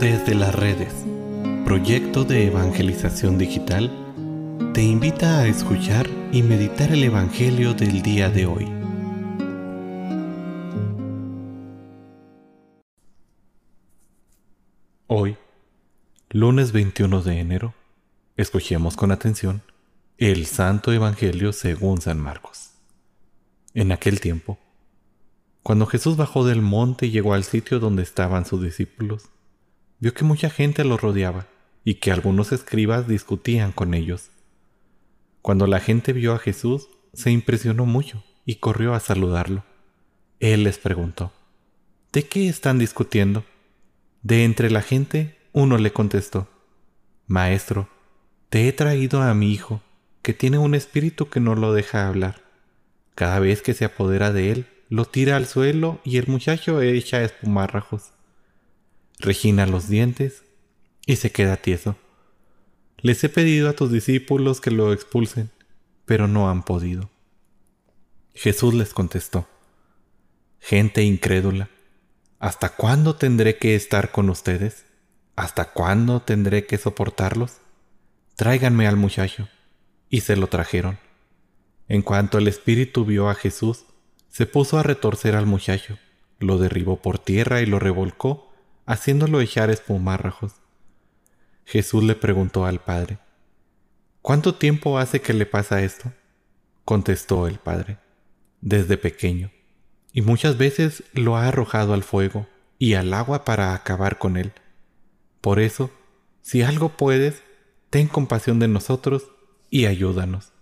Desde las redes, proyecto de evangelización digital, te invita a escuchar y meditar el Evangelio del día de hoy. Hoy, lunes 21 de enero, escuchemos con atención el Santo Evangelio según San Marcos. En aquel tiempo, cuando Jesús bajó del monte y llegó al sitio donde estaban sus discípulos, vio que mucha gente lo rodeaba y que algunos escribas discutían con ellos. Cuando la gente vio a Jesús, se impresionó mucho y corrió a saludarlo. Él les preguntó, ¿De qué están discutiendo? De entre la gente, uno le contestó, Maestro, te he traído a mi hijo, que tiene un espíritu que no lo deja hablar. Cada vez que se apodera de él, lo tira al suelo y el muchacho echa espumarrajos regina los dientes y se queda tieso. Les he pedido a tus discípulos que lo expulsen, pero no han podido. Jesús les contestó, Gente incrédula, ¿hasta cuándo tendré que estar con ustedes? ¿Hasta cuándo tendré que soportarlos? Tráiganme al muchacho. Y se lo trajeron. En cuanto el espíritu vio a Jesús, se puso a retorcer al muchacho, lo derribó por tierra y lo revolcó haciéndolo echar espumárrajos. Jesús le preguntó al padre, ¿Cuánto tiempo hace que le pasa esto? Contestó el padre, desde pequeño, y muchas veces lo ha arrojado al fuego y al agua para acabar con él. Por eso, si algo puedes, ten compasión de nosotros y ayúdanos.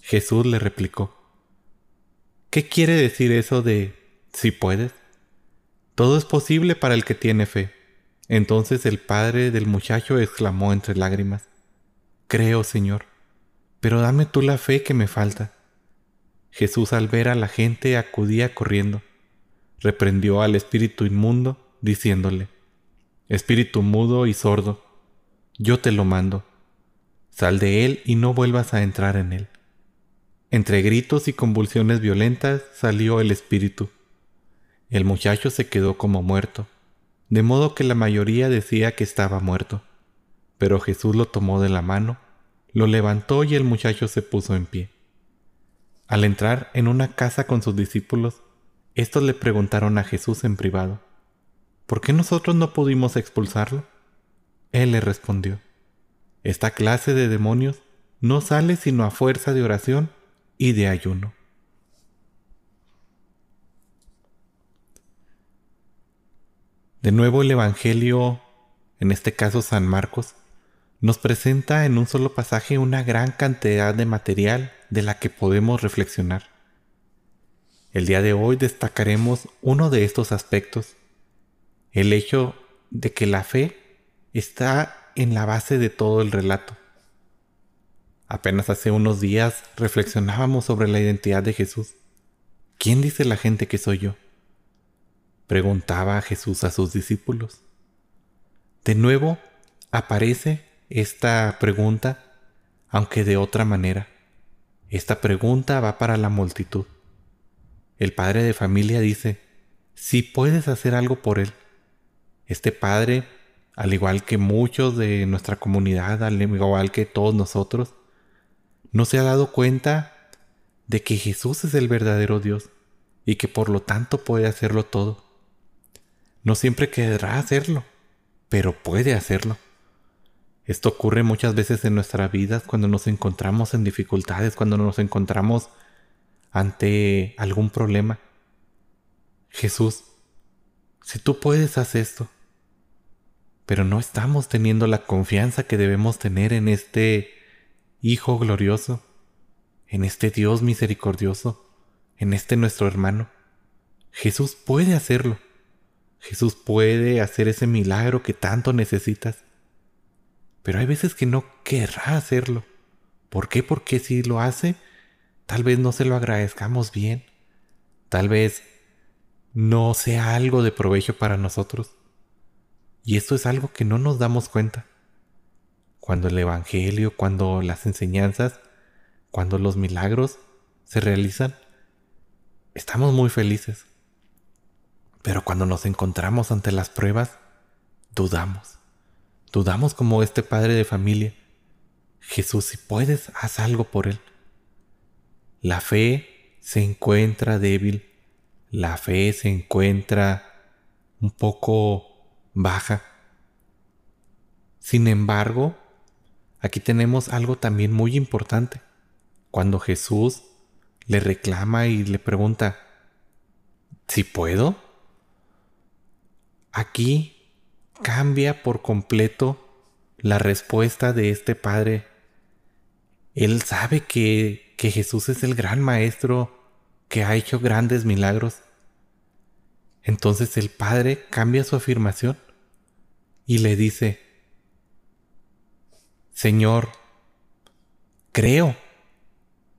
Jesús le replicó, ¿Qué quiere decir eso de si puedes? Todo es posible para el que tiene fe. Entonces el padre del muchacho exclamó entre lágrimas, Creo, Señor, pero dame tú la fe que me falta. Jesús al ver a la gente acudía corriendo. Reprendió al espíritu inmundo, diciéndole, Espíritu mudo y sordo, yo te lo mando. Sal de él y no vuelvas a entrar en él. Entre gritos y convulsiones violentas salió el espíritu el muchacho se quedó como muerto, de modo que la mayoría decía que estaba muerto. Pero Jesús lo tomó de la mano, lo levantó y el muchacho se puso en pie. Al entrar en una casa con sus discípulos, estos le preguntaron a Jesús en privado, ¿por qué nosotros no pudimos expulsarlo? Él le respondió, esta clase de demonios no sale sino a fuerza de oración y de ayuno. De nuevo el Evangelio, en este caso San Marcos, nos presenta en un solo pasaje una gran cantidad de material de la que podemos reflexionar. El día de hoy destacaremos uno de estos aspectos, el hecho de que la fe está en la base de todo el relato. Apenas hace unos días reflexionábamos sobre la identidad de Jesús. ¿Quién dice la gente que soy yo? Preguntaba Jesús a sus discípulos. De nuevo aparece esta pregunta, aunque de otra manera. Esta pregunta va para la multitud. El padre de familia dice, si puedes hacer algo por él. Este padre, al igual que muchos de nuestra comunidad, al igual que todos nosotros, no se ha dado cuenta de que Jesús es el verdadero Dios y que por lo tanto puede hacerlo todo. No siempre querrá hacerlo, pero puede hacerlo. Esto ocurre muchas veces en nuestra vida cuando nos encontramos en dificultades, cuando nos encontramos ante algún problema. Jesús, si tú puedes hacer esto, pero no estamos teniendo la confianza que debemos tener en este Hijo glorioso, en este Dios misericordioso, en este nuestro hermano. Jesús puede hacerlo. Jesús puede hacer ese milagro que tanto necesitas. Pero hay veces que no querrá hacerlo. ¿Por qué? Porque si lo hace, tal vez no se lo agradezcamos bien. Tal vez no sea algo de provecho para nosotros. Y esto es algo que no nos damos cuenta. Cuando el Evangelio, cuando las enseñanzas, cuando los milagros se realizan, estamos muy felices. Pero cuando nos encontramos ante las pruebas, dudamos. Dudamos como este padre de familia. Jesús, si puedes, haz algo por él. La fe se encuentra débil. La fe se encuentra un poco baja. Sin embargo, aquí tenemos algo también muy importante. Cuando Jesús le reclama y le pregunta, ¿si puedo? Aquí cambia por completo la respuesta de este padre. Él sabe que, que Jesús es el gran maestro que ha hecho grandes milagros. Entonces el padre cambia su afirmación y le dice, Señor, creo,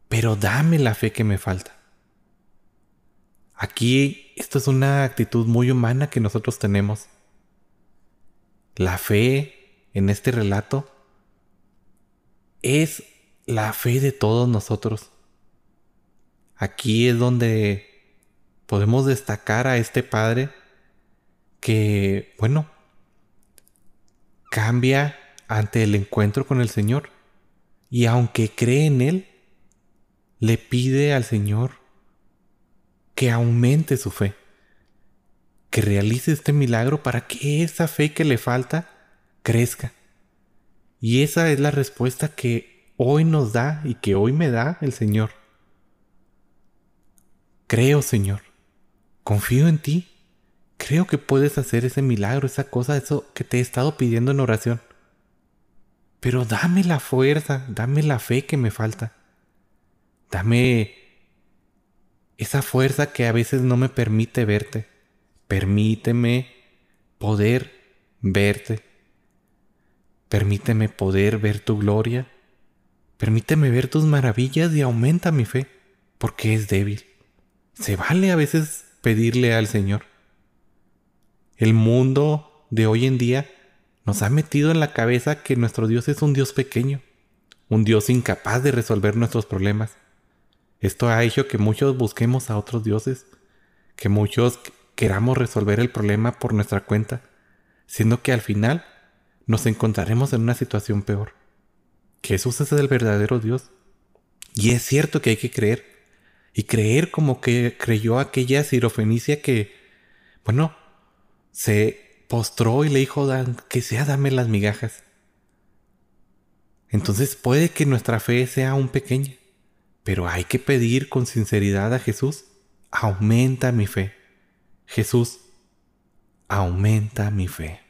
pero dame la fe que me falta. Aquí esto es una actitud muy humana que nosotros tenemos. La fe en este relato es la fe de todos nosotros. Aquí es donde podemos destacar a este padre que, bueno, cambia ante el encuentro con el Señor. Y aunque cree en Él, le pide al Señor que aumente su fe, que realice este milagro para que esa fe que le falta crezca. Y esa es la respuesta que hoy nos da y que hoy me da el Señor. Creo, Señor, confío en ti, creo que puedes hacer ese milagro, esa cosa, eso que te he estado pidiendo en oración. Pero dame la fuerza, dame la fe que me falta. Dame esa fuerza que a veces no me permite verte. Permíteme poder verte. Permíteme poder ver tu gloria. Permíteme ver tus maravillas y aumenta mi fe, porque es débil. Se vale a veces pedirle al Señor. El mundo de hoy en día nos ha metido en la cabeza que nuestro Dios es un Dios pequeño, un Dios incapaz de resolver nuestros problemas. Esto ha hecho que muchos busquemos a otros dioses, que muchos queramos resolver el problema por nuestra cuenta, siendo que al final nos encontraremos en una situación peor. Jesús es el verdadero Dios. Y es cierto que hay que creer. Y creer como que creyó aquella sirofenicia que, bueno, se postró y le dijo, que sea dame las migajas. Entonces puede que nuestra fe sea aún pequeña, pero hay que pedir con sinceridad a Jesús, aumenta mi fe. Jesús, aumenta mi fe.